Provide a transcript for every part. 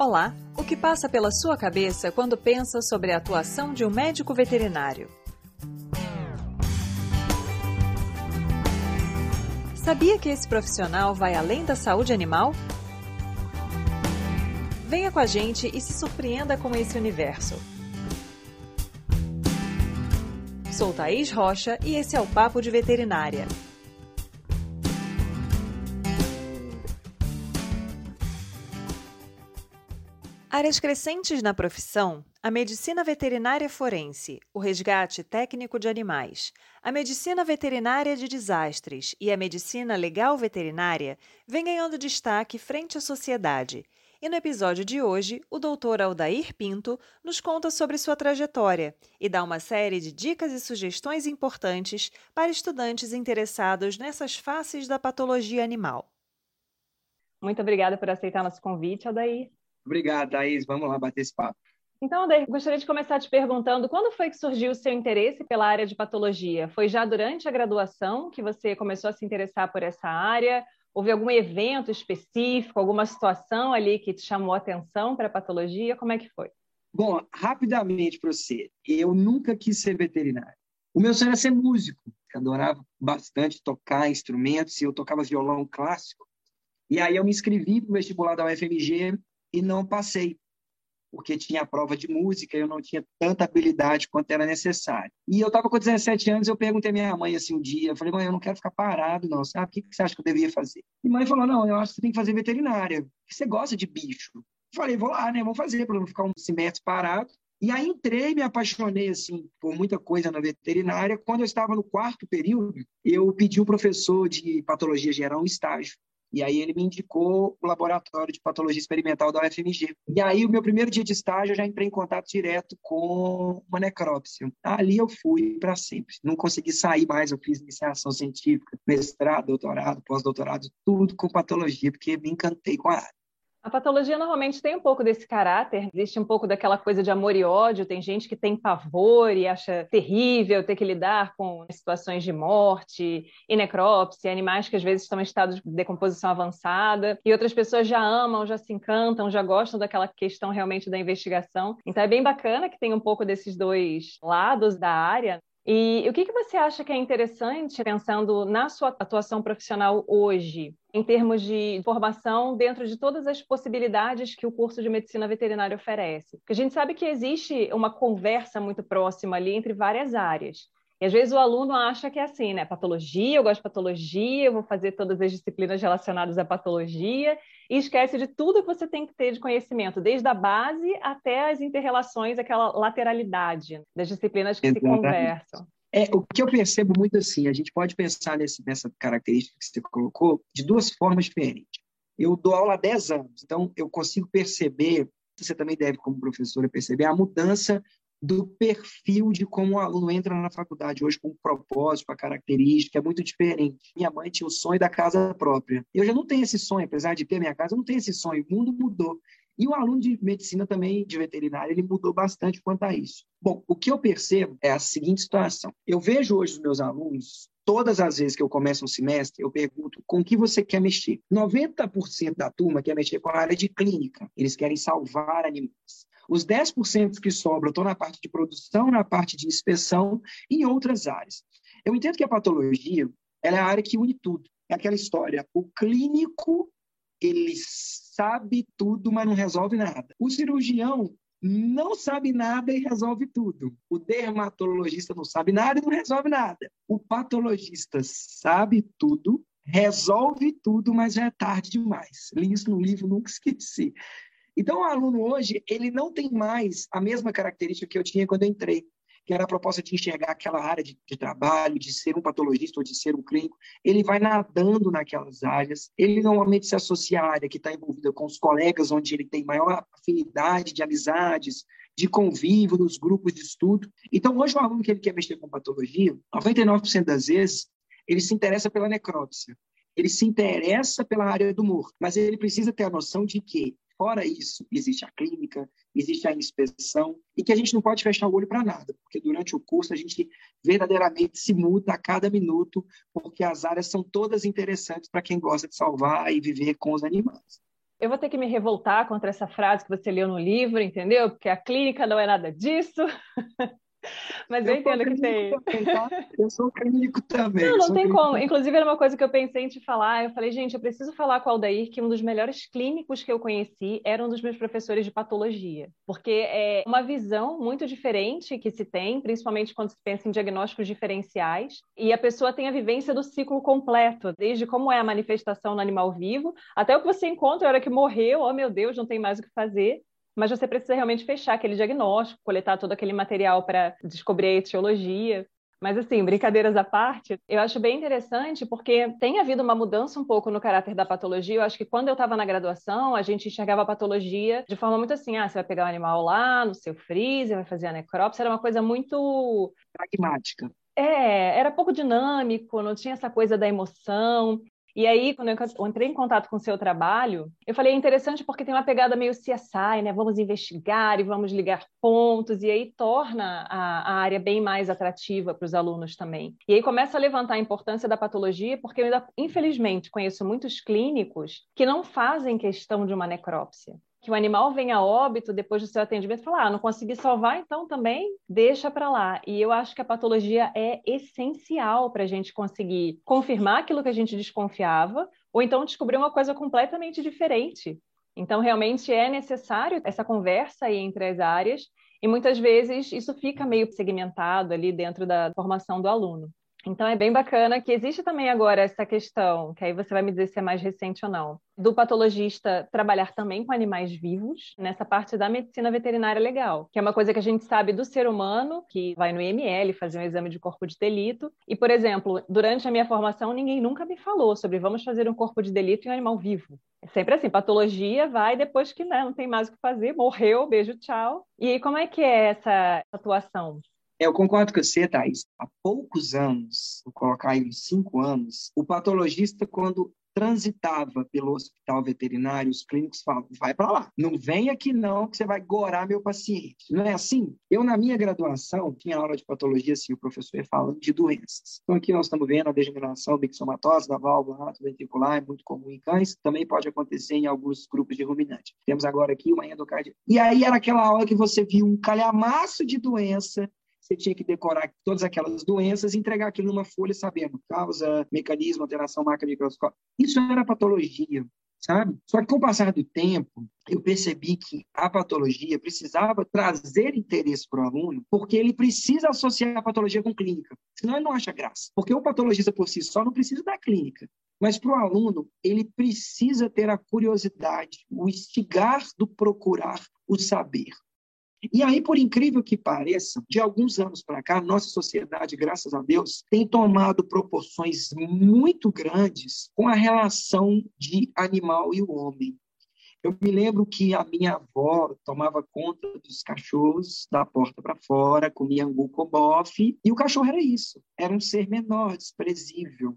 Olá, o que passa pela sua cabeça quando pensa sobre a atuação de um médico veterinário? Sabia que esse profissional vai além da saúde animal? Venha com a gente e se surpreenda com esse universo. Sou Thaís Rocha e esse é o Papo de Veterinária. Áreas crescentes na profissão: a medicina veterinária forense, o resgate técnico de animais, a medicina veterinária de desastres e a medicina legal veterinária vêm ganhando destaque frente à sociedade. E no episódio de hoje, o doutor Aldair Pinto nos conta sobre sua trajetória e dá uma série de dicas e sugestões importantes para estudantes interessados nessas faces da patologia animal. Muito obrigada por aceitar nosso convite, Aldair. Obrigado, Thaís. Vamos lá bater esse papo. Então, Adair, gostaria de começar te perguntando quando foi que surgiu o seu interesse pela área de patologia? Foi já durante a graduação que você começou a se interessar por essa área? Houve algum evento específico, alguma situação ali que te chamou a atenção para a patologia? Como é que foi? Bom, rapidamente para você, eu nunca quis ser veterinário. O meu sonho era ser músico. Eu adorava bastante tocar instrumentos e eu tocava violão clássico. E aí eu me inscrevi para o vestibular da UFMG e não passei, porque tinha a prova de música eu não tinha tanta habilidade quanto era necessário. E eu estava com 17 anos, eu perguntei à minha mãe assim um dia, eu falei, mãe, eu não quero ficar parado não, sabe? O que você acha que eu devia fazer? E mãe falou, não, eu acho que você tem que fazer veterinária, você gosta de bicho. Eu falei, vou lá, né, vou fazer, para não ficar um semestre parado. E aí entrei, me apaixonei assim por muita coisa na veterinária. Quando eu estava no quarto período, eu pedi um professor de patologia geral um estágio. E aí ele me indicou o laboratório de patologia experimental da UFMG. E aí o meu primeiro dia de estágio eu já entrei em contato direto com uma necrópsia. Ali eu fui para sempre. Não consegui sair mais, eu fiz iniciação científica, mestrado, doutorado, pós-doutorado, tudo com patologia, porque me encantei com a área. A patologia normalmente tem um pouco desse caráter, existe um pouco daquela coisa de amor e ódio. Tem gente que tem pavor e acha terrível ter que lidar com situações de morte e necrópsia, animais que às vezes estão em estado de decomposição avançada, e outras pessoas já amam, já se encantam, já gostam daquela questão realmente da investigação. Então é bem bacana que tem um pouco desses dois lados da área. E o que, que você acha que é interessante pensando na sua atuação profissional hoje, em termos de formação dentro de todas as possibilidades que o curso de medicina veterinária oferece? Porque a gente sabe que existe uma conversa muito próxima ali entre várias áreas. E às vezes o aluno acha que é assim, né? Patologia, eu gosto de patologia, eu vou fazer todas as disciplinas relacionadas à patologia, e esquece de tudo que você tem que ter de conhecimento, desde a base até as interrelações, aquela lateralidade das disciplinas que Exatamente. se conversam. É, o que eu percebo muito assim, a gente pode pensar nesse, nessa característica que você colocou de duas formas diferentes. Eu dou aula há 10 anos, então eu consigo perceber, você também deve, como professora, perceber a mudança do perfil de como o aluno entra na faculdade hoje com um propósito, com a característica, é muito diferente. Minha mãe tinha o sonho da casa própria. Eu já não tenho esse sonho, apesar de ter minha casa, eu não tenho esse sonho. O mundo mudou. E o aluno de medicina também, de veterinária, ele mudou bastante quanto a isso. Bom, o que eu percebo é a seguinte situação. Eu vejo hoje os meus alunos, todas as vezes que eu começo um semestre, eu pergunto com que você quer mexer. 90% da turma quer mexer com a área de clínica. Eles querem salvar animais. Os 10% que sobram estão na parte de produção, na parte de inspeção e em outras áreas. Eu entendo que a patologia é a área que une tudo. É aquela história. O clínico, ele sabe tudo, mas não resolve nada. O cirurgião não sabe nada e resolve tudo. O dermatologista não sabe nada e não resolve nada. O patologista sabe tudo, resolve tudo, mas já é tarde demais. Li isso no livro, nunca esqueci. Então, o aluno hoje, ele não tem mais a mesma característica que eu tinha quando eu entrei, que era a proposta de enxergar aquela área de, de, trabalho, de ser um patologista ou de ser um clínico. Ele vai nadando naquelas áreas, ele normalmente se associa à área que está envolvida com os colegas, onde ele tem maior afinidade de amizades, de convívio, nos grupos de estudo. Então, hoje, o aluno que ele quer mexer com patologia, 99% das vezes, ele se interessa pela necrópsia. Ele se interessa pela área do morto, mas ele precisa ter a noção de que Fora isso, existe a clínica, existe a inspeção, e que a gente não pode fechar o olho para nada, porque durante o curso a gente verdadeiramente se muda a cada minuto, porque as áreas são todas interessantes para quem gosta de salvar e viver com os animais. Eu vou ter que me revoltar contra essa frase que você leu no livro, entendeu? Porque a clínica não é nada disso. Mas eu, eu entendo que tem. Também, tá? Eu sou clínico também. Não, não tem como. Inclusive, era uma coisa que eu pensei em te falar. Eu falei, gente, eu preciso falar com o Aldair que um dos melhores clínicos que eu conheci era um dos meus professores de patologia. Porque é uma visão muito diferente que se tem, principalmente quando se pensa em diagnósticos diferenciais. E a pessoa tem a vivência do ciclo completo, desde como é a manifestação no animal vivo, até o que você encontra a hora que morreu, oh meu Deus, não tem mais o que fazer mas você precisa realmente fechar aquele diagnóstico, coletar todo aquele material para descobrir a etiologia. Mas, assim, brincadeiras à parte, eu acho bem interessante porque tem havido uma mudança um pouco no caráter da patologia. Eu acho que quando eu estava na graduação, a gente enxergava a patologia de forma muito assim: ah, você vai pegar o animal lá no seu freezer, vai fazer a necrópsia. Era uma coisa muito. pragmática. É, era pouco dinâmico, não tinha essa coisa da emoção. E aí, quando eu entrei em contato com o seu trabalho, eu falei, é interessante porque tem uma pegada meio CSI, né? Vamos investigar e vamos ligar pontos, e aí torna a, a área bem mais atrativa para os alunos também. E aí começa a levantar a importância da patologia, porque eu ainda, infelizmente, conheço muitos clínicos que não fazem questão de uma necrópsia que o animal venha a óbito depois do seu atendimento, falar, ah, não consegui salvar, então também deixa para lá. E eu acho que a patologia é essencial para a gente conseguir confirmar aquilo que a gente desconfiava, ou então descobrir uma coisa completamente diferente. Então, realmente é necessário essa conversa aí entre as áreas, e muitas vezes isso fica meio segmentado ali dentro da formação do aluno. Então é bem bacana que existe também agora essa questão, que aí você vai me dizer se é mais recente ou não, do patologista trabalhar também com animais vivos nessa parte da medicina veterinária legal, que é uma coisa que a gente sabe do ser humano, que vai no IML fazer um exame de corpo de delito. E, por exemplo, durante a minha formação, ninguém nunca me falou sobre vamos fazer um corpo de delito em um animal vivo. É sempre assim, patologia vai depois que né, não tem mais o que fazer, morreu, beijo, tchau. E como é que é essa atuação? Eu concordo com você, Thais. Há poucos anos, vou colocar aí uns cinco anos, o patologista, quando transitava pelo hospital veterinário, os clínicos falam, vai para lá, não vem aqui não, que você vai gorar meu paciente. Não é assim? Eu, na minha graduação, tinha aula de patologia, assim, o professor falando de doenças. Então, aqui nós estamos vendo a degeneração bixomatosa da válvula ventricular, é muito comum em cães, também pode acontecer em alguns grupos de ruminantes. Temos agora aqui uma endocardia. E aí era aquela aula que você viu um calhamaço de doença você tinha que decorar todas aquelas doenças e entregar aquilo numa folha sabendo causa, mecanismo, alteração, marca microscópica. Isso era patologia, sabe? Só que com o passar do tempo, eu percebi que a patologia precisava trazer interesse para o aluno, porque ele precisa associar a patologia com clínica, senão ele não acha graça. Porque o patologista por si só não precisa da clínica. Mas para o aluno, ele precisa ter a curiosidade, o instigar do procurar o saber. E aí, por incrível que pareça, de alguns anos para cá, nossa sociedade, graças a Deus, tem tomado proporções muito grandes com a relação de animal e o homem. Eu me lembro que a minha avó tomava conta dos cachorros da porta para fora, comia angu com bofe, e o cachorro era isso, era um ser menor, desprezível.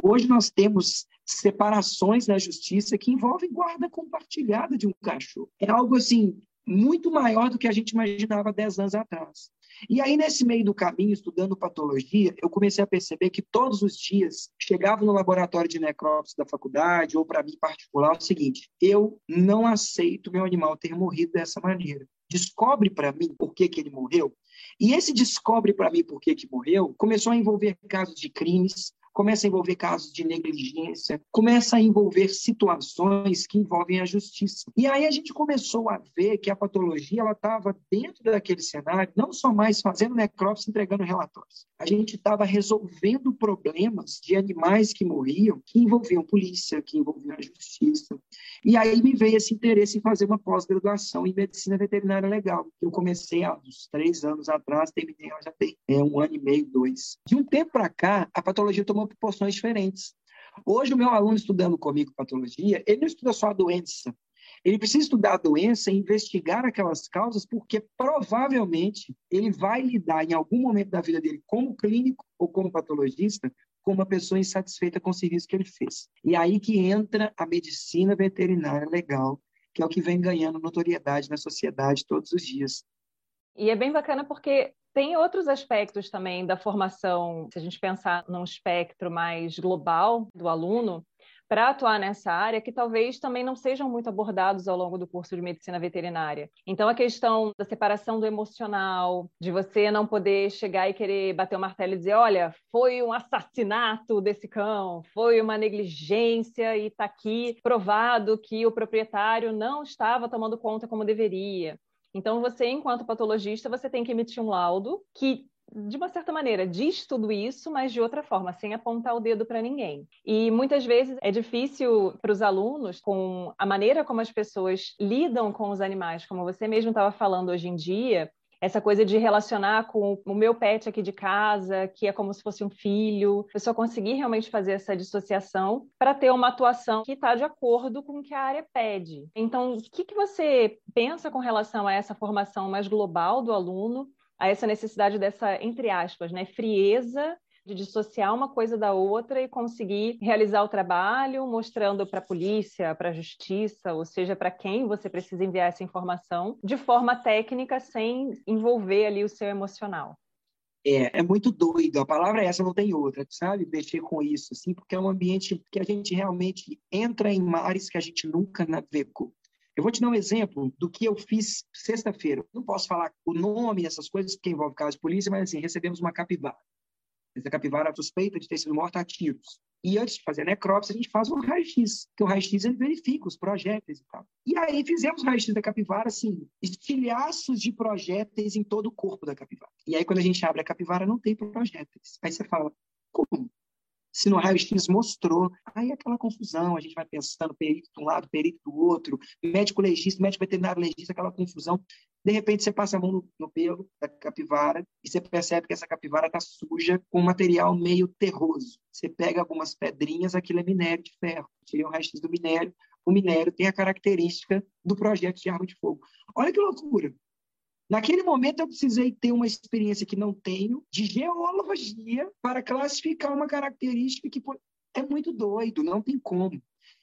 Hoje nós temos separações na justiça que envolvem guarda compartilhada de um cachorro. É algo assim muito maior do que a gente imaginava 10 anos atrás. E aí, nesse meio do caminho, estudando patologia, eu comecei a perceber que todos os dias chegava no laboratório de necrópsia da faculdade, ou para mim particular, o seguinte: eu não aceito meu animal ter morrido dessa maneira. Descobre para mim por que, que ele morreu. E esse descobre para mim por que, que morreu começou a envolver casos de crimes, começa a envolver casos de negligência, começa a envolver situações que envolvem a justiça. E aí a gente começou a ver que a patologia ela estava dentro daquele cenário, não só mais fazendo necrópsia, entregando relatórios. A gente estava resolvendo problemas de animais que morriam, que envolviam polícia, que envolviam a justiça. E aí me veio esse interesse em fazer uma pós-graduação em medicina veterinária legal. Eu comecei há uns três anos atrás, terminei já tem é, um ano e meio, dois. De um tempo para cá, a patologia tomou proporções diferentes. Hoje, o meu aluno estudando comigo patologia, ele não estuda só a doença. Ele precisa estudar a doença e investigar aquelas causas, porque provavelmente ele vai lidar em algum momento da vida dele, como clínico ou como patologista, com uma pessoa insatisfeita com o serviço que ele fez. E aí que entra a medicina veterinária legal, que é o que vem ganhando notoriedade na sociedade todos os dias. E é bem bacana porque tem outros aspectos também da formação, se a gente pensar num espectro mais global do aluno, para atuar nessa área que talvez também não sejam muito abordados ao longo do curso de medicina veterinária. Então, a questão da separação do emocional, de você não poder chegar e querer bater o martelo e dizer: olha, foi um assassinato desse cão, foi uma negligência e está aqui provado que o proprietário não estava tomando conta como deveria. Então, você, enquanto patologista, você tem que emitir um laudo que de uma certa maneira, diz tudo isso, mas de outra forma, sem apontar o dedo para ninguém. E muitas vezes é difícil para os alunos, com a maneira como as pessoas lidam com os animais, como você mesmo estava falando hoje em dia, essa coisa de relacionar com o meu pet aqui de casa, que é como se fosse um filho, a pessoa conseguir realmente fazer essa dissociação para ter uma atuação que está de acordo com o que a área pede. Então, o que, que você pensa com relação a essa formação mais global do aluno a essa necessidade dessa, entre aspas, né, frieza de dissociar uma coisa da outra e conseguir realizar o trabalho, mostrando para a polícia, para a justiça, ou seja, para quem você precisa enviar essa informação, de forma técnica, sem envolver ali o seu emocional. É, é muito doido, a palavra é essa, não tem outra, sabe? Mexer com isso, assim, porque é um ambiente que a gente realmente entra em mares que a gente nunca navegou. Eu vou te dar um exemplo do que eu fiz sexta-feira. Não posso falar o nome dessas coisas, porque envolve caso de polícia, mas assim, recebemos uma capivara. Essa capivara suspeita de ter sido morta a tiros. E antes de fazer a necrópsia, a gente faz um raio-x, que o raio-x ele verifica os projéteis e tal. E aí fizemos raio-x da capivara, assim, estilhaços de projéteis em todo o corpo da capivara. E aí, quando a gente abre a capivara, não tem projéteis. Aí você fala, como? Se no raio-x mostrou. Aí aquela confusão, a gente vai pensando, perito de um lado, perito do outro, médico legista, médico veterinário legista, aquela confusão. De repente, você passa a mão no, no pelo da capivara e você percebe que essa capivara está suja com um material meio terroso. Você pega algumas pedrinhas, aquilo é minério de ferro. Tirei o raio-x do minério. O minério tem a característica do projeto de arma de fogo. Olha que loucura! Naquele momento, eu precisei ter uma experiência que não tenho de geologia para classificar uma característica que é muito doido, não tem como.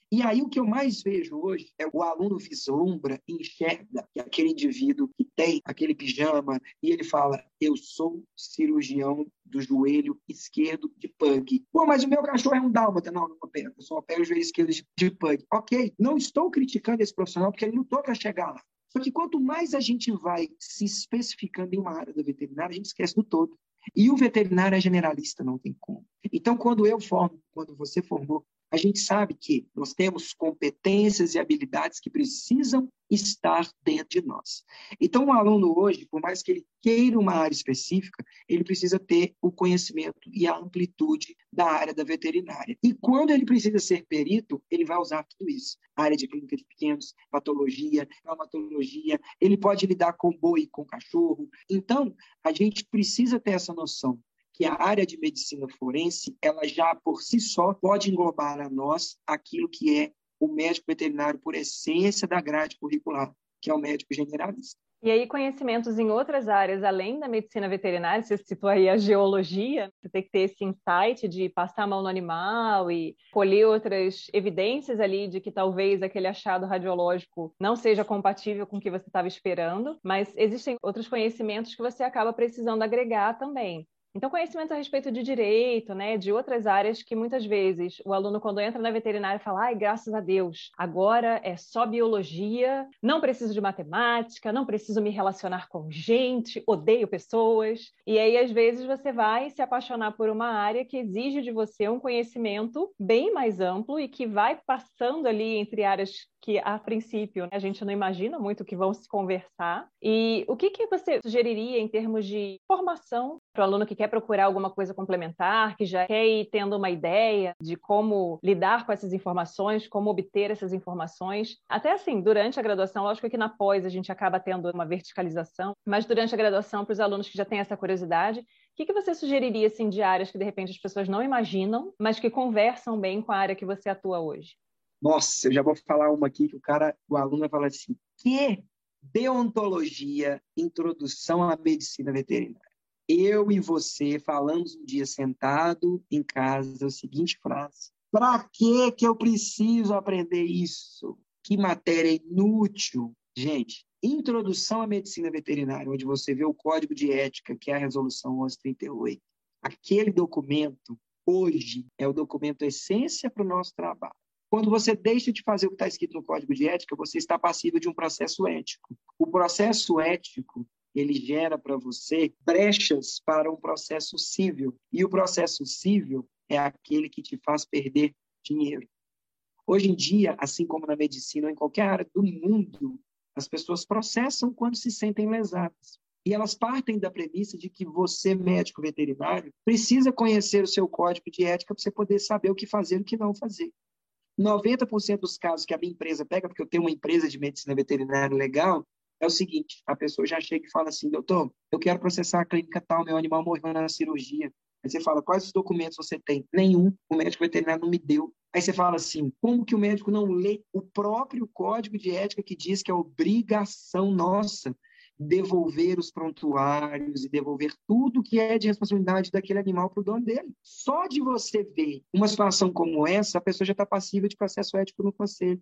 E aí o que eu mais vejo hoje é o aluno vislumbra, enxerga que aquele indivíduo que tem aquele pijama e ele fala: "Eu sou cirurgião do joelho esquerdo de pug". Pô, mas o meu cachorro é um dálmata, não, não opera, eu só opero o joelho esquerdo de, de pug. OK, não estou criticando esse profissional porque ele lutou para chegar lá. Só que quanto mais a gente vai se especificando em uma área da veterinária, a gente esquece do todo. E o veterinário é generalista, não tem como. Então, quando eu formo, quando você formou, a gente sabe que nós temos competências e habilidades que precisam estar dentro de nós. Então, o um aluno hoje, por mais que ele queira uma área específica, ele precisa ter o conhecimento e a amplitude da área da veterinária. E quando ele precisa ser perito, ele vai usar tudo isso. A área de clínica de pequenos, patologia, traumatologia, ele pode lidar com boi, com cachorro. Então, a gente precisa ter essa noção que a área de medicina forense, ela já por si só pode englobar a nós aquilo que é o médico veterinário por essência da grade curricular, que é o médico generalista. E aí, conhecimentos em outras áreas, além da medicina veterinária, você citou aí a geologia, você tem que ter esse insight de passar a mão no animal e colher outras evidências ali de que talvez aquele achado radiológico não seja compatível com o que você estava esperando, mas existem outros conhecimentos que você acaba precisando agregar também. Então, conhecimento a respeito de direito, né, de outras áreas que muitas vezes o aluno, quando entra na veterinária, fala: ai, graças a Deus, agora é só biologia, não preciso de matemática, não preciso me relacionar com gente, odeio pessoas. E aí, às vezes, você vai se apaixonar por uma área que exige de você um conhecimento bem mais amplo e que vai passando ali entre áreas que a princípio né, a gente não imagina muito que vão se conversar. E o que, que você sugeriria em termos de formação para o aluno que quer procurar alguma coisa complementar, que já quer ir tendo uma ideia de como lidar com essas informações, como obter essas informações? Até assim, durante a graduação, lógico que na pós a gente acaba tendo uma verticalização, mas durante a graduação, para os alunos que já têm essa curiosidade, o que, que você sugeriria assim, de áreas que de repente as pessoas não imaginam, mas que conversam bem com a área que você atua hoje? Nossa, eu já vou falar uma aqui que o cara, o aluno vai falar assim: que deontologia, introdução à medicina veterinária. Eu e você falamos um dia sentado em casa a seguinte frase: para que que eu preciso aprender isso? Que matéria inútil. Gente, introdução à medicina veterinária, onde você vê o código de ética, que é a resolução 1138. Aquele documento hoje é o documento essência para o nosso trabalho. Quando você deixa de fazer o que está escrito no Código de Ética, você está passivo de um processo ético. O processo ético ele gera para você brechas para um processo civil. E o processo civil é aquele que te faz perder dinheiro. Hoje em dia, assim como na medicina ou em qualquer área do mundo, as pessoas processam quando se sentem lesadas. E elas partem da premissa de que você, médico veterinário, precisa conhecer o seu código de ética para você poder saber o que fazer e o que não fazer. 90% dos casos que a minha empresa pega, porque eu tenho uma empresa de medicina veterinária legal, é o seguinte: a pessoa já chega e fala assim, doutor, eu quero processar a clínica tal, meu animal morreu na cirurgia. Aí você fala, quais os documentos você tem? Nenhum, o médico veterinário não me deu. Aí você fala assim, como que o médico não lê o próprio código de ética que diz que é obrigação nossa devolver os prontuários e devolver tudo que é de responsabilidade daquele animal para o dono dele. Só de você ver uma situação como essa, a pessoa já está passiva de processo ético no conselho.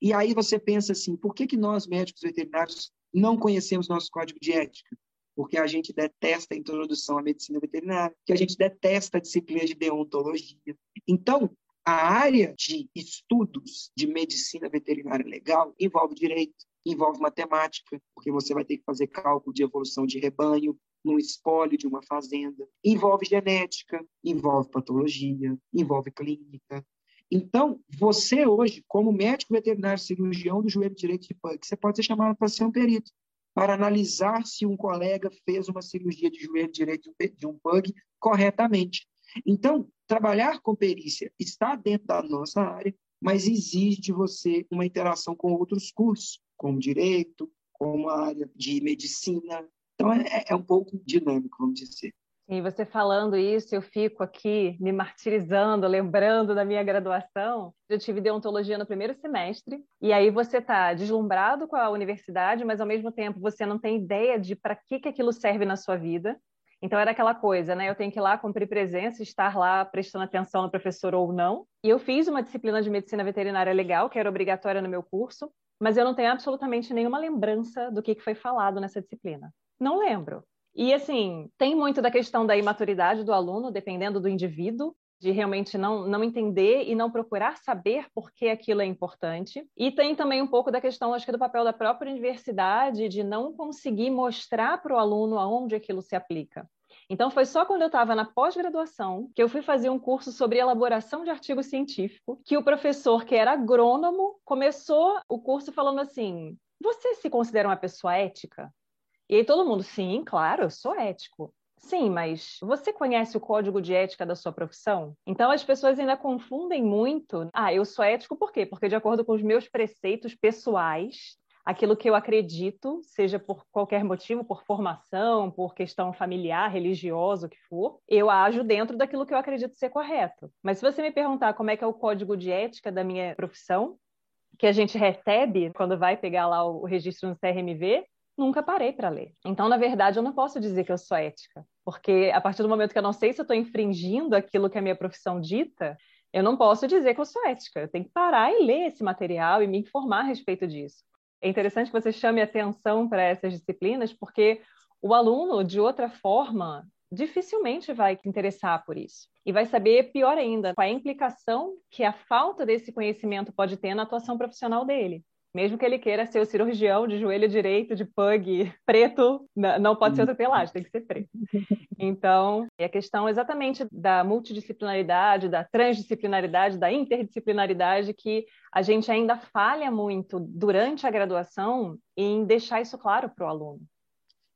E aí você pensa assim, por que, que nós, médicos veterinários, não conhecemos nosso código de ética? Porque a gente detesta a introdução à medicina veterinária, que a gente detesta a disciplina de deontologia. Então, a área de estudos de medicina veterinária legal envolve direito, envolve matemática, porque você vai ter que fazer cálculo de evolução de rebanho no espólio de uma fazenda, envolve genética, envolve patologia, envolve clínica. Então, você hoje, como médico veterinário cirurgião do joelho direito de pug, você pode ser chamado para ser um perito, para analisar se um colega fez uma cirurgia de joelho direito de um pug corretamente. Então, trabalhar com perícia está dentro da nossa área, mas exige de você uma interação com outros cursos como direito, como área de medicina. Então, é, é um pouco dinâmico, vamos dizer. E você falando isso, eu fico aqui me martirizando, lembrando da minha graduação. Eu tive deontologia no primeiro semestre, e aí você está deslumbrado com a universidade, mas ao mesmo tempo você não tem ideia de para que, que aquilo serve na sua vida. Então era aquela coisa, né? Eu tenho que ir lá cumprir presença, estar lá prestando atenção no professor ou não. E eu fiz uma disciplina de medicina veterinária legal, que era obrigatória no meu curso, mas eu não tenho absolutamente nenhuma lembrança do que foi falado nessa disciplina. Não lembro. E assim, tem muito da questão da imaturidade do aluno, dependendo do indivíduo, de realmente não, não entender e não procurar saber por que aquilo é importante. E tem também um pouco da questão, acho que, do papel da própria universidade, de não conseguir mostrar para o aluno aonde aquilo se aplica. Então, foi só quando eu estava na pós-graduação que eu fui fazer um curso sobre elaboração de artigo científico, que o professor, que era agrônomo, começou o curso falando assim: Você se considera uma pessoa ética? E aí todo mundo, sim, claro, eu sou ético. Sim, mas você conhece o código de ética da sua profissão? Então as pessoas ainda confundem muito. Ah, eu sou ético por quê? Porque de acordo com os meus preceitos pessoais, aquilo que eu acredito, seja por qualquer motivo, por formação, por questão familiar, religiosa, o que for, eu ajo dentro daquilo que eu acredito ser correto. Mas se você me perguntar como é que é o código de ética da minha profissão, que a gente recebe quando vai pegar lá o registro no CRMV, nunca parei para ler. Então, na verdade, eu não posso dizer que eu sou ética, porque a partir do momento que eu não sei se eu estou infringindo aquilo que a minha profissão dita, eu não posso dizer que eu sou ética. Eu tenho que parar e ler esse material e me informar a respeito disso. É interessante que você chame atenção para essas disciplinas, porque o aluno, de outra forma, dificilmente vai se interessar por isso. E vai saber, pior ainda, qual é a implicação que a falta desse conhecimento pode ter na atuação profissional dele mesmo que ele queira ser o cirurgião de joelho direito, de pug, preto, não pode ser outra pelagem, tem que ser preto. Então, é a questão exatamente da multidisciplinaridade, da transdisciplinaridade, da interdisciplinaridade, que a gente ainda falha muito durante a graduação em deixar isso claro para o aluno.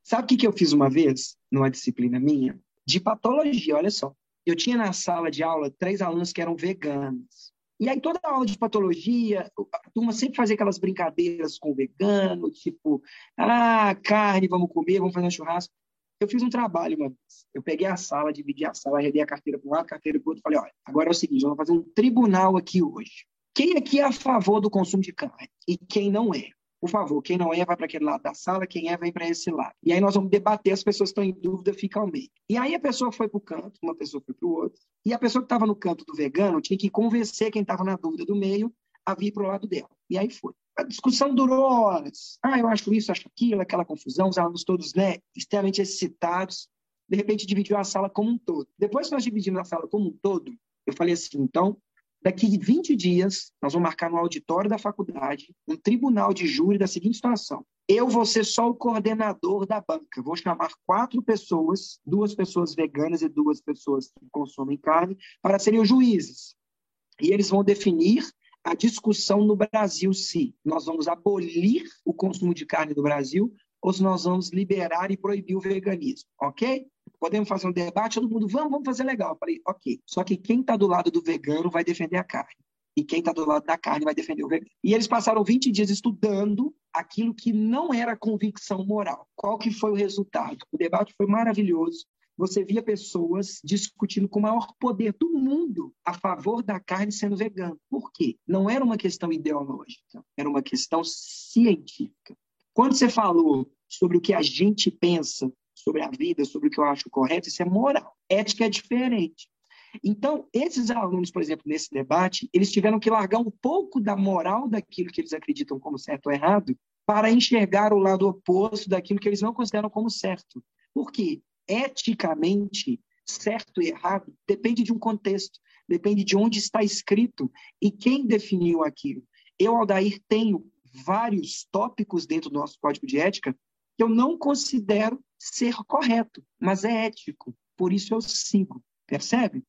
Sabe o que eu fiz uma vez, numa disciplina minha? De patologia, olha só. Eu tinha na sala de aula três alunos que eram veganos. E aí, toda aula de patologia, a turma sempre fazia aquelas brincadeiras com o vegano, tipo, ah, carne, vamos comer, vamos fazer um churrasco. Eu fiz um trabalho uma vez. Eu peguei a sala, dividi a sala, arredei a carteira para um lado, a carteira para o outro, falei, olha, agora é o seguinte, vamos fazer um tribunal aqui hoje. Quem aqui é a favor do consumo de carne e quem não é? Por favor, quem não é, vai para aquele lado da sala, quem é, vem para esse lado. E aí nós vamos debater, as pessoas estão em dúvida ficam ao meio. E aí a pessoa foi para o canto, uma pessoa foi para o outro, e a pessoa que estava no canto do vegano tinha que convencer quem estava na dúvida do meio a vir para o lado dela. E aí foi. A discussão durou horas. Ah, eu acho isso, acho aquilo, aquela confusão, os alunos todos né, extremamente excitados. De repente, dividiu a sala como um todo. Depois que nós dividimos a sala como um todo, eu falei assim: então, Daqui 20 dias, nós vamos marcar no auditório da faculdade um tribunal de júri da seguinte situação. Eu vou ser só o coordenador da banca. Vou chamar quatro pessoas, duas pessoas veganas e duas pessoas que consomem carne, para serem os juízes. E eles vão definir a discussão no Brasil se nós vamos abolir o consumo de carne do Brasil ou se nós vamos liberar e proibir o veganismo, ok? Podemos fazer um debate, todo mundo, vamos, vamos fazer legal. Eu falei, ok. Só que quem está do lado do vegano vai defender a carne. E quem está do lado da carne vai defender o vegano. E eles passaram 20 dias estudando aquilo que não era convicção moral. Qual que foi o resultado? O debate foi maravilhoso você via pessoas discutindo com o maior poder do mundo a favor da carne sendo vegana. Por quê? Não era uma questão ideológica, era uma questão científica. Quando você falou sobre o que a gente pensa sobre a vida, sobre o que eu acho correto, isso é moral. Ética é diferente. Então, esses alunos, por exemplo, nesse debate, eles tiveram que largar um pouco da moral daquilo que eles acreditam como certo ou errado para enxergar o lado oposto daquilo que eles não consideram como certo. Por quê? eticamente, certo e errado, depende de um contexto, depende de onde está escrito e quem definiu aquilo. Eu, Aldair, tenho vários tópicos dentro do nosso código de ética que eu não considero ser correto, mas é ético, por isso eu sigo, percebe?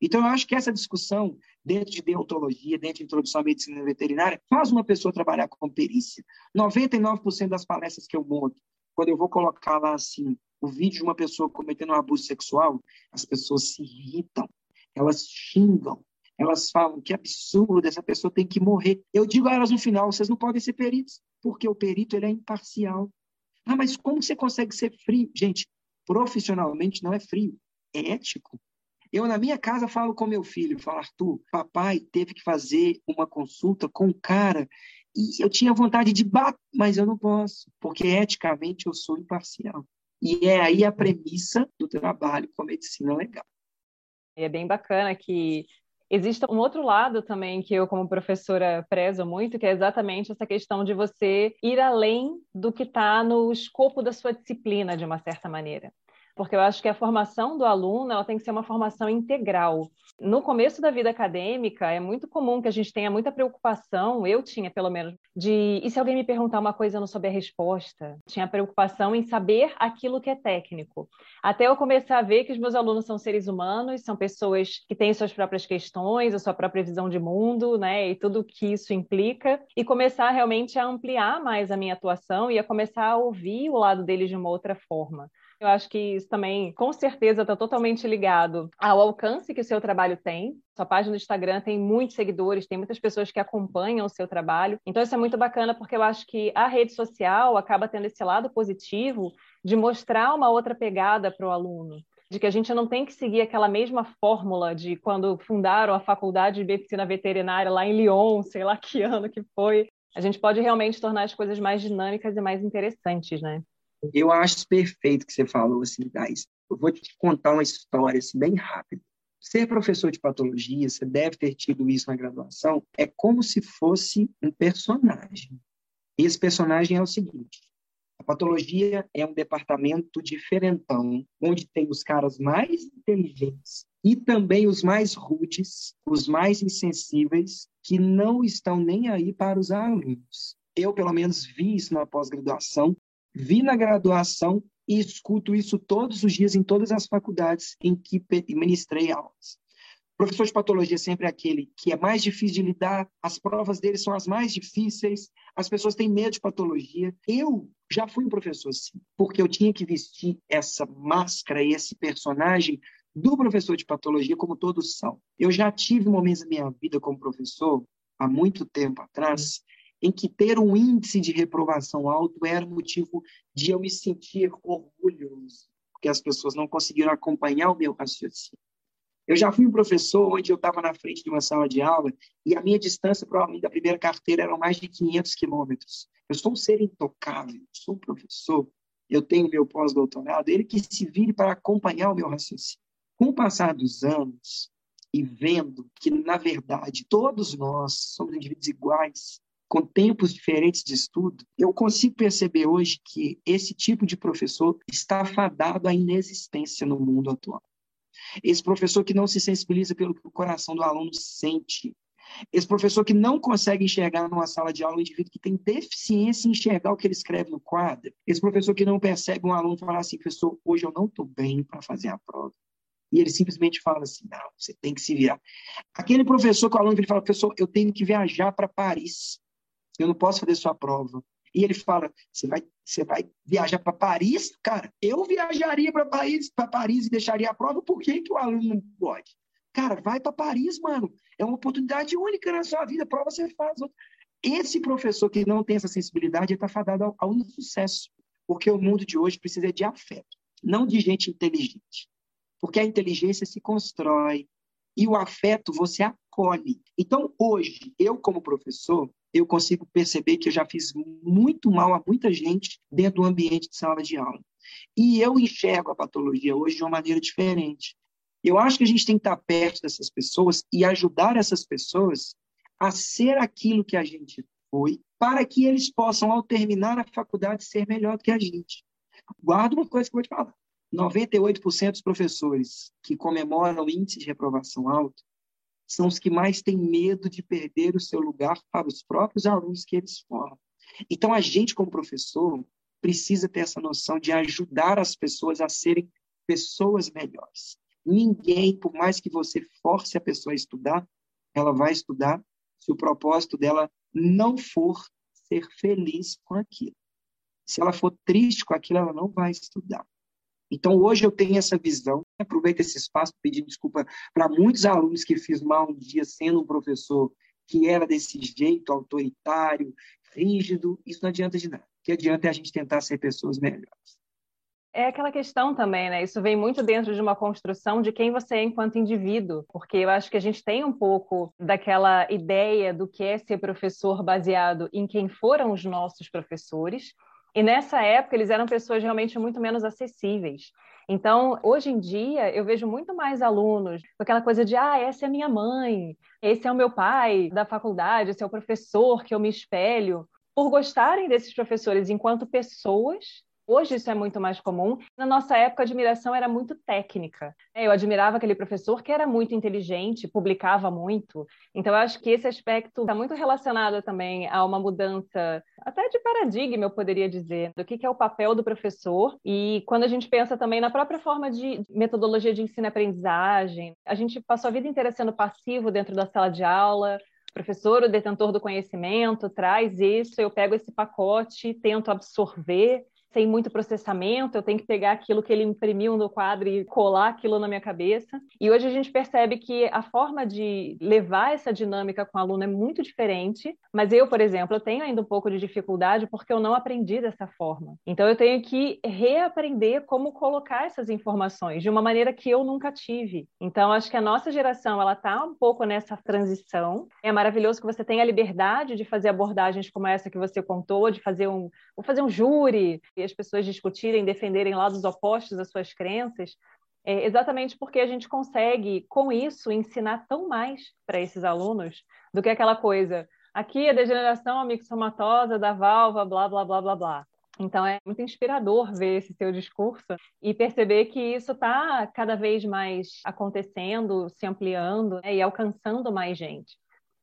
Então, eu acho que essa discussão, dentro de deontologia, dentro de introdução à medicina veterinária, faz uma pessoa trabalhar com perícia. 99% das palestras que eu monto, quando eu vou colocar lá assim, o vídeo de uma pessoa cometendo um abuso sexual, as pessoas se irritam, elas xingam, elas falam que absurdo, essa pessoa tem que morrer. Eu digo a elas no final, vocês não podem ser peritos, porque o perito ele é imparcial. Ah, mas como você consegue ser frio? Gente, profissionalmente não é frio, é ético. Eu, na minha casa, falo com meu filho, falo, Arthur, papai teve que fazer uma consulta com um cara e eu tinha vontade de bater, mas eu não posso, porque eticamente eu sou imparcial. E é aí a premissa do trabalho com a medicina legal. É bem bacana que existe um outro lado também que eu, como professora, prezo muito, que é exatamente essa questão de você ir além do que está no escopo da sua disciplina, de uma certa maneira porque eu acho que a formação do aluno ela tem que ser uma formação integral. No começo da vida acadêmica, é muito comum que a gente tenha muita preocupação, eu tinha pelo menos, de e se alguém me perguntar uma coisa eu não souber a resposta? Tinha preocupação em saber aquilo que é técnico. Até eu começar a ver que os meus alunos são seres humanos, são pessoas que têm suas próprias questões, a sua própria visão de mundo, né, e tudo que isso implica, e começar realmente a ampliar mais a minha atuação e a começar a ouvir o lado deles de uma outra forma. Eu acho que isso também, com certeza, está totalmente ligado ao alcance que o seu trabalho tem. Sua página do Instagram tem muitos seguidores, tem muitas pessoas que acompanham o seu trabalho. Então, isso é muito bacana porque eu acho que a rede social acaba tendo esse lado positivo de mostrar uma outra pegada para o aluno de que a gente não tem que seguir aquela mesma fórmula de quando fundaram a faculdade de medicina veterinária lá em Lyon, sei lá que ano que foi. A gente pode realmente tornar as coisas mais dinâmicas e mais interessantes, né? Eu acho perfeito que você falou, assim, Thais. Eu vou te contar uma história, assim, bem rápida. Ser professor de patologia, você deve ter tido isso na graduação, é como se fosse um personagem. E esse personagem é o seguinte: a patologia é um departamento diferentão, onde tem os caras mais inteligentes e também os mais rudes, os mais insensíveis, que não estão nem aí para os alunos. Eu, pelo menos, vi isso na pós-graduação vi na graduação e escuto isso todos os dias em todas as faculdades em que ministrei aulas. O professor de patologia é sempre aquele que é mais difícil de lidar, as provas dele são as mais difíceis, as pessoas têm medo de patologia. Eu já fui um professor assim, porque eu tinha que vestir essa máscara e esse personagem do professor de patologia, como todos são. Eu já tive momentos da minha vida como professor, há muito tempo atrás, em que ter um índice de reprovação alto era motivo de eu me sentir orgulhoso, porque as pessoas não conseguiram acompanhar o meu raciocínio. Eu já fui um professor onde eu estava na frente de uma sala de aula e a minha distância, provavelmente, da primeira carteira eram mais de 500 quilômetros. Eu sou um ser intocável, sou um professor, eu tenho meu pós-doutorado, ele que se vire para acompanhar o meu raciocínio. Com o passar dos anos e vendo que, na verdade, todos nós somos indivíduos iguais, com tempos diferentes de estudo, eu consigo perceber hoje que esse tipo de professor está fadado à inexistência no mundo atual. esse professor que não se sensibiliza pelo que o coração do aluno sente, esse professor que não consegue enxergar numa sala de aula um indivíduo que tem deficiência em enxergar o que ele escreve no quadro, esse professor que não percebe um aluno falar assim, professor, hoje eu não estou bem para fazer a prova. E ele simplesmente fala assim, não, você tem que se virar. Aquele professor que o aluno ele fala, professor, eu tenho que viajar para Paris, eu não posso fazer sua prova. E ele fala: você vai, você vai viajar para Paris? Cara, eu viajaria para Paris, Paris e deixaria a prova, por que, que o aluno não pode? Cara, vai para Paris, mano. É uma oportunidade única na sua vida. Prova você faz. Esse professor que não tem essa sensibilidade está fadado ao, ao sucesso. Porque o mundo de hoje precisa de afeto, não de gente inteligente. Porque a inteligência se constrói e o afeto você acolhe. Então, hoje, eu, como professor, eu consigo perceber que eu já fiz muito mal a muita gente dentro do ambiente de sala de aula. E eu enxergo a patologia hoje de uma maneira diferente. Eu acho que a gente tem que estar perto dessas pessoas e ajudar essas pessoas a ser aquilo que a gente foi, para que eles possam, ao terminar a faculdade, ser melhor do que a gente. Guarda uma coisa que eu vou te falar. 98% dos professores que comemoram o índice de reprovação alto são os que mais têm medo de perder o seu lugar para os próprios alunos que eles formam. Então, a gente, como professor, precisa ter essa noção de ajudar as pessoas a serem pessoas melhores. Ninguém, por mais que você force a pessoa a estudar, ela vai estudar se o propósito dela não for ser feliz com aquilo. Se ela for triste com aquilo, ela não vai estudar. Então, hoje eu tenho essa visão. Aproveito esse espaço para pedir desculpa para muitos alunos que fiz mal um dia sendo um professor que era desse jeito, autoritário, rígido. Isso não adianta de nada. O que adianta é a gente tentar ser pessoas melhores. É aquela questão também, né? Isso vem muito dentro de uma construção de quem você é enquanto indivíduo, porque eu acho que a gente tem um pouco daquela ideia do que é ser professor baseado em quem foram os nossos professores. E nessa época eles eram pessoas realmente muito menos acessíveis. Então, hoje em dia, eu vejo muito mais alunos com aquela coisa de, ah, essa é minha mãe, esse é o meu pai da faculdade, esse é o professor que eu me espelho, por gostarem desses professores enquanto pessoas Hoje isso é muito mais comum. Na nossa época, a admiração era muito técnica. Eu admirava aquele professor que era muito inteligente, publicava muito. Então, eu acho que esse aspecto está muito relacionado também a uma mudança, até de paradigma, eu poderia dizer, do que é o papel do professor. E quando a gente pensa também na própria forma de metodologia de ensino-aprendizagem, a gente passou a vida inteira sendo passivo dentro da sala de aula, professor, o detentor do conhecimento, traz isso, eu pego esse pacote, tento absorver sem muito processamento, eu tenho que pegar aquilo que ele imprimiu no quadro e colar aquilo na minha cabeça. E hoje a gente percebe que a forma de levar essa dinâmica com o aluno é muito diferente, mas eu, por exemplo, eu tenho ainda um pouco de dificuldade porque eu não aprendi dessa forma. Então eu tenho que reaprender como colocar essas informações de uma maneira que eu nunca tive. Então acho que a nossa geração, ela tá um pouco nessa transição. É maravilhoso que você tenha a liberdade de fazer abordagens como essa que você contou, de fazer um, vou fazer um júri, as pessoas discutirem, defenderem lados opostos às suas crenças, é exatamente porque a gente consegue, com isso, ensinar tão mais para esses alunos do que aquela coisa. Aqui a degeneração amixomatosa da válvula, blá, blá, blá, blá, blá. Então é muito inspirador ver esse seu discurso e perceber que isso está cada vez mais acontecendo, se ampliando né, e alcançando mais gente.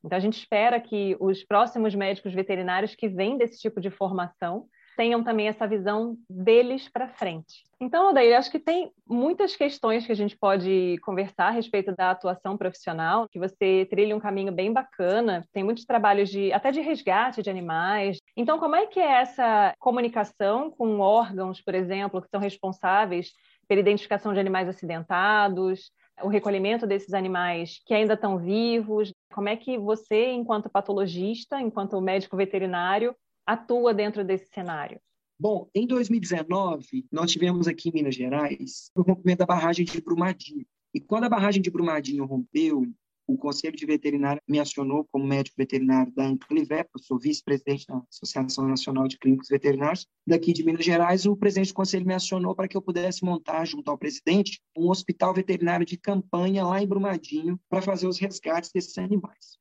Então a gente espera que os próximos médicos veterinários que vêm desse tipo de formação tenham também essa visão deles para frente. Então, daí acho que tem muitas questões que a gente pode conversar a respeito da atuação profissional, que você trilha um caminho bem bacana, tem muitos trabalhos de até de resgate de animais. Então, como é que é essa comunicação com órgãos, por exemplo, que são responsáveis pela identificação de animais acidentados, o recolhimento desses animais que ainda estão vivos? Como é que você, enquanto patologista, enquanto médico veterinário, atua dentro desse cenário? Bom, em 2019, nós tivemos aqui em Minas Gerais o rompimento da barragem de Brumadinho. E quando a barragem de Brumadinho rompeu, o Conselho de Veterinário me acionou como médico veterinário da Anclivep, eu sou vice-presidente da Associação Nacional de Clínicos Veterinários daqui de Minas Gerais. O presidente do conselho me acionou para que eu pudesse montar, junto ao presidente, um hospital veterinário de campanha lá em Brumadinho para fazer os resgates desses animais.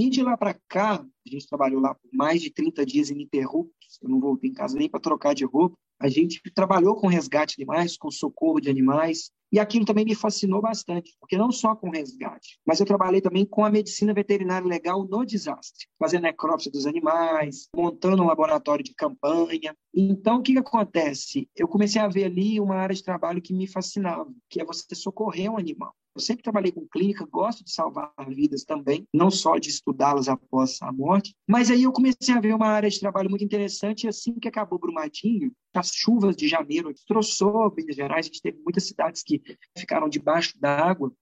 E de lá para cá, a gente trabalhou lá por mais de 30 dias ininterruptos, eu não voltei em casa nem para trocar de roupa, A gente trabalhou com resgate de animais, com socorro de animais, e aquilo também me fascinou bastante, porque não só com resgate, mas eu trabalhei também com a medicina veterinária legal no desastre, fazendo necrópsia dos animais, montando um laboratório de campanha. Então, o que, que acontece? Eu comecei a ver ali uma área de trabalho que me fascinava, que é você socorrer um animal. Eu sempre trabalhei com clínica, gosto de salvar vidas também, não só de estudá-las após a morte. Mas aí eu comecei a ver uma área de trabalho muito interessante, e assim que acabou Brumadinho, as chuvas de janeiro destroçou Minas Gerais, a gente teve muitas cidades que ficaram debaixo d'água.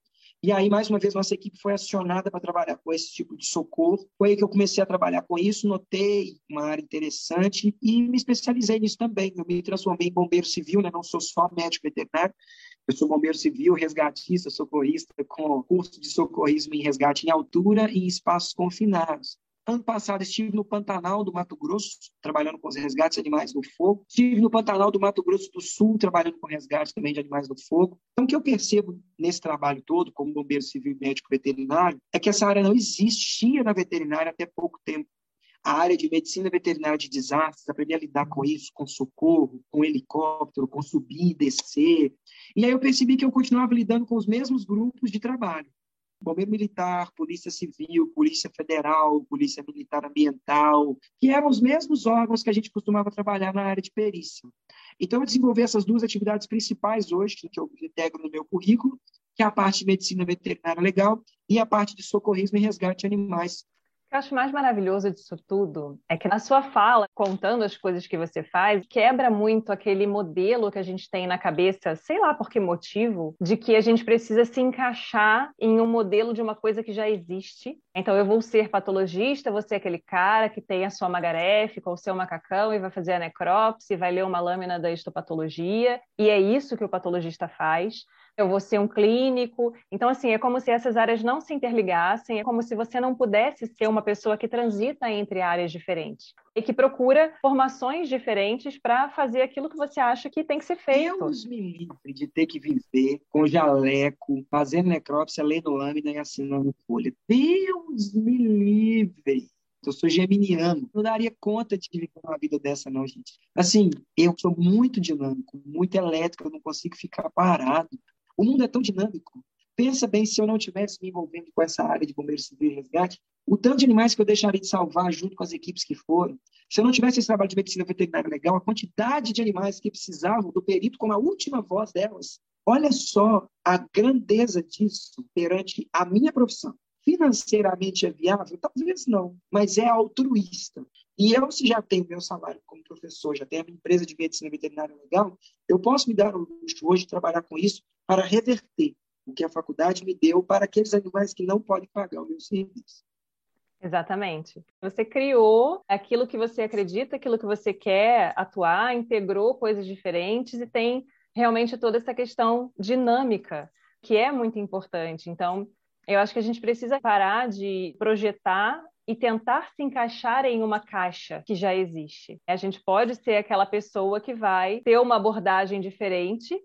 E aí, mais uma vez, nossa equipe foi acionada para trabalhar com esse tipo de socorro. Foi aí que eu comecei a trabalhar com isso, notei uma área interessante e me especializei nisso também. Eu me transformei em bombeiro civil, né? não sou só médico veterinário, eu sou bombeiro civil, resgatista, socorrista, com curso de socorrismo em resgate em altura e em espaços confinados. Ano passado estive no Pantanal do Mato Grosso, trabalhando com os resgates de animais do fogo. Estive no Pantanal do Mato Grosso do Sul, trabalhando com resgate também de animais do fogo. Então, o que eu percebo nesse trabalho todo, como bombeiro civil e médico veterinário, é que essa área não existia na veterinária até pouco tempo a área de medicina veterinária de desastres, aprender a lidar com isso, com socorro, com helicóptero, com subir e descer. E aí eu percebi que eu continuava lidando com os mesmos grupos de trabalho. Bombeiro Militar, Polícia Civil, Polícia Federal, Polícia Militar Ambiental, que eram os mesmos órgãos que a gente costumava trabalhar na área de perícia. Então, eu desenvolvi essas duas atividades principais hoje, que eu integro no meu currículo, que é a parte de medicina veterinária legal e a parte de socorrismo e resgate de animais, que eu acho mais maravilhoso disso tudo é que na sua fala, contando as coisas que você faz, quebra muito aquele modelo que a gente tem na cabeça, sei lá por que motivo, de que a gente precisa se encaixar em um modelo de uma coisa que já existe. Então eu vou ser patologista, vou ser aquele cara que tem a sua magarefe com o seu macacão e vai fazer a necrópsia, vai ler uma lâmina da histopatologia, e é isso que o patologista faz eu vou ser um clínico. Então, assim, é como se essas áreas não se interligassem, é como se você não pudesse ser uma pessoa que transita entre áreas diferentes e que procura formações diferentes para fazer aquilo que você acha que tem que ser feito. Deus me livre de ter que viver com jaleco, fazendo necrópsia, lendo lâmina e assinando folha. Deus me livre! Eu sou geminiano. Não daria conta de viver uma vida dessa, não, gente. Assim, eu sou muito dinâmico, muito elétrico, eu não consigo ficar parado. O mundo é tão dinâmico. Pensa bem se eu não tivesse me envolvendo com essa área de bombeiro civil e resgate, o tanto de animais que eu deixaria de salvar junto com as equipes que foram. Se eu não tivesse esse trabalho de medicina veterinária legal, a quantidade de animais que precisavam do perito como a última voz delas. Olha só a grandeza disso perante a minha profissão. Financeiramente é viável? Talvez não, mas é altruísta. E eu, se já tenho meu salário como professor, já tenho a minha empresa de medicina veterinária legal, eu posso me dar o luxo hoje de trabalhar com isso para reverter o que a faculdade me deu para aqueles animais que não podem pagar o meu serviço. Exatamente. Você criou aquilo que você acredita, aquilo que você quer atuar, integrou coisas diferentes e tem realmente toda essa questão dinâmica, que é muito importante. Então, eu acho que a gente precisa parar de projetar e tentar se encaixar em uma caixa que já existe. A gente pode ser aquela pessoa que vai ter uma abordagem diferente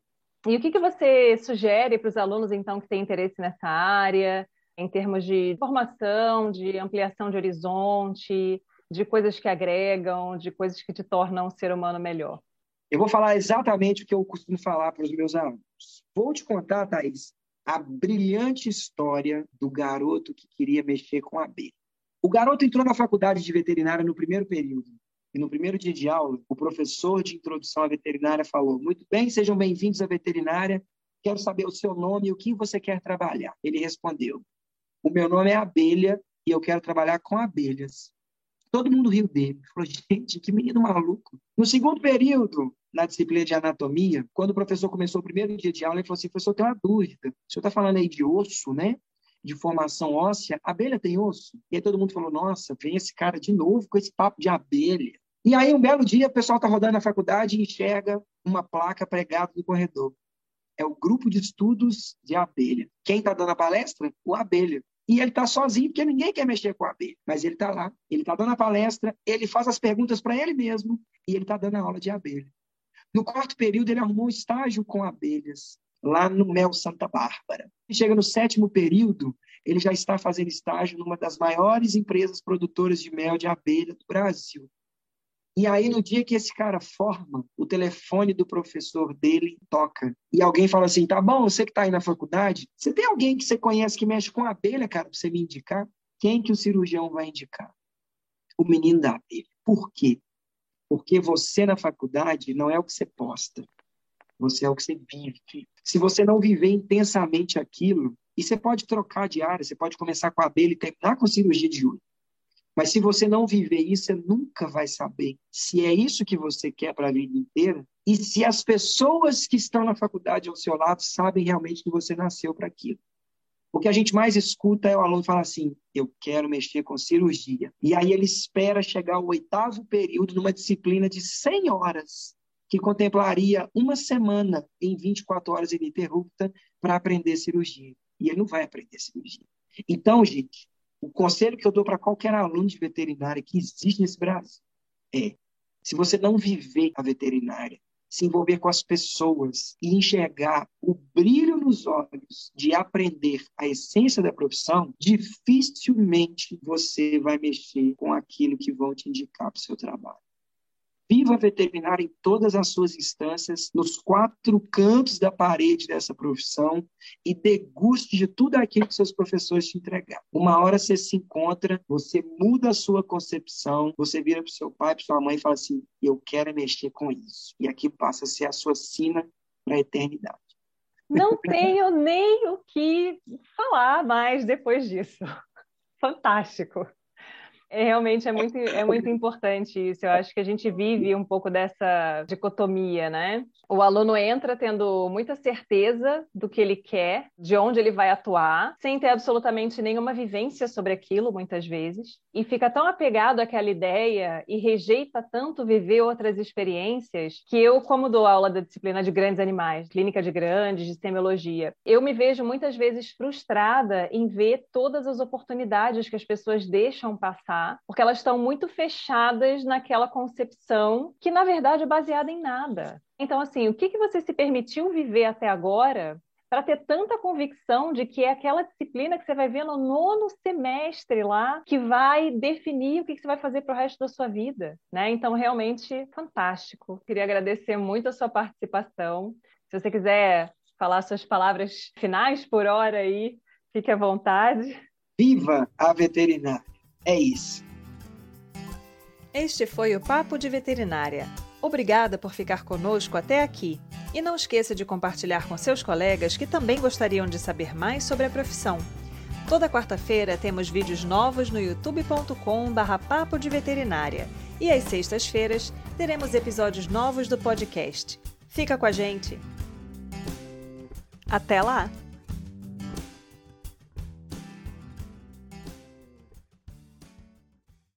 e o que, que você sugere para os alunos, então, que têm interesse nessa área, em termos de formação, de ampliação de horizonte, de coisas que agregam, de coisas que te tornam um ser humano melhor? Eu vou falar exatamente o que eu costumo falar para os meus alunos. Vou te contar, Thaís, a brilhante história do garoto que queria mexer com a abelha. O garoto entrou na faculdade de veterinária no primeiro período. E no primeiro dia de aula, o professor de introdução à veterinária falou: Muito bem, sejam bem-vindos à veterinária. Quero saber o seu nome e o que você quer trabalhar. Ele respondeu: O meu nome é Abelha e eu quero trabalhar com abelhas. Todo mundo riu dele. Falou: Gente, que menino maluco. No segundo período, na disciplina de anatomia, quando o professor começou o primeiro dia de aula, ele falou assim: Professor, eu tenho uma dúvida. O senhor está falando aí de osso, né? de formação óssea, abelha tem osso? E aí todo mundo falou, nossa, vem esse cara de novo com esse papo de abelha. E aí, um belo dia, o pessoal está rodando na faculdade e enxerga uma placa pregada no corredor. É o grupo de estudos de abelha. Quem está dando a palestra? O abelha. E ele está sozinho, porque ninguém quer mexer com a abelha. Mas ele está lá, ele está dando a palestra, ele faz as perguntas para ele mesmo e ele está dando a aula de abelha. No quarto período, ele arrumou um estágio com abelhas, lá no Mel Santa Bárbara. E chega no sétimo período, ele já está fazendo estágio numa das maiores empresas produtoras de mel de abelha do Brasil. E aí, no dia que esse cara forma, o telefone do professor dele toca. E alguém fala assim: tá bom, você que está aí na faculdade, você tem alguém que você conhece que mexe com abelha, cara, para você me indicar? Quem que o cirurgião vai indicar? O menino da abelha. Por quê? Porque você na faculdade não é o que você posta, você é o que você vive. Se você não viver intensamente aquilo, e você pode trocar de área, você pode começar com a abelha e terminar com cirurgia de olho. Mas se você não viver isso, você nunca vai saber se é isso que você quer para a vida inteira e se as pessoas que estão na faculdade ao seu lado sabem realmente que você nasceu para aquilo. O que a gente mais escuta é o aluno falar assim: eu quero mexer com cirurgia. E aí ele espera chegar ao oitavo período numa disciplina de 100 horas, que contemplaria uma semana em 24 horas ininterrupta para aprender cirurgia. E ele não vai aprender cirurgia. Então, gente, o conselho que eu dou para qualquer aluno de veterinária que existe nesse Brasil é: se você não viver a veterinária, se envolver com as pessoas e enxergar o brilho nos olhos de aprender a essência da profissão, dificilmente você vai mexer com aquilo que vão te indicar para o seu trabalho. Viva veterinária em todas as suas instâncias, nos quatro cantos da parede dessa profissão e deguste de tudo aquilo que seus professores te entregaram. Uma hora você se encontra, você muda a sua concepção, você vira para o seu pai, para sua mãe e fala assim: Eu quero mexer com isso. E aqui passa a ser a sua sina para a eternidade. Não tenho nem o que falar mais depois disso. Fantástico. É, realmente é muito, é muito importante isso. Eu acho que a gente vive um pouco dessa dicotomia, né? O aluno entra tendo muita certeza do que ele quer, de onde ele vai atuar, sem ter absolutamente nenhuma vivência sobre aquilo, muitas vezes, e fica tão apegado àquela ideia e rejeita tanto viver outras experiências que eu, como dou aula da disciplina de grandes animais, clínica de grandes, de semiologia, eu me vejo muitas vezes frustrada em ver todas as oportunidades que as pessoas deixam passar, porque elas estão muito fechadas naquela concepção que, na verdade, é baseada em nada. Então, assim, o que, que você se permitiu viver até agora para ter tanta convicção de que é aquela disciplina que você vai ver no nono semestre lá que vai definir o que, você vai fazer para o resto da sua vida, né? Então, realmente, fantástico. Queria agradecer muito a sua participação. Se você quiser falar suas palavras finais por hora aí, fique à vontade. Viva a veterinária! É isso. Este foi o Papo de Veterinária. Obrigada por ficar conosco até aqui. E não esqueça de compartilhar com seus colegas que também gostariam de saber mais sobre a profissão. Toda quarta-feira temos vídeos novos no youtube.com/barra Papo de Veterinária. E às sextas-feiras teremos episódios novos do podcast. Fica com a gente! Até lá!